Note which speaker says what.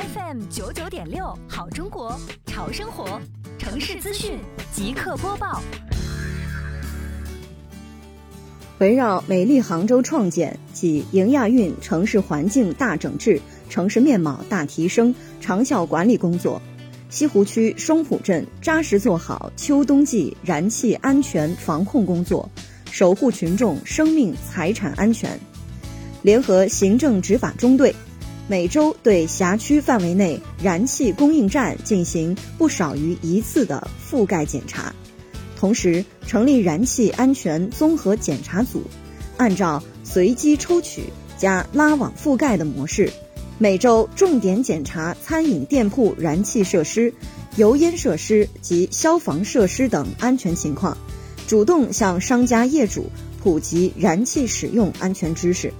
Speaker 1: FM 九九点六，好中国，潮生活，城市资讯即刻播报。
Speaker 2: 围绕美丽杭州创建及迎亚运城市环境大整治、城市面貌大提升长效管理工作，西湖区双浦镇扎实做好秋冬季燃气安全防控工作，守护群众生命财产安全。联合行政执法中队。每周对辖区范围内燃气供应站进行不少于一次的覆盖检查，同时成立燃气安全综合检查组，按照随机抽取加拉网覆盖的模式，每周重点检查餐饮店铺燃气设施、油烟设施及消防设施等安全情况，主动向商家业主普及燃气使用安全知识。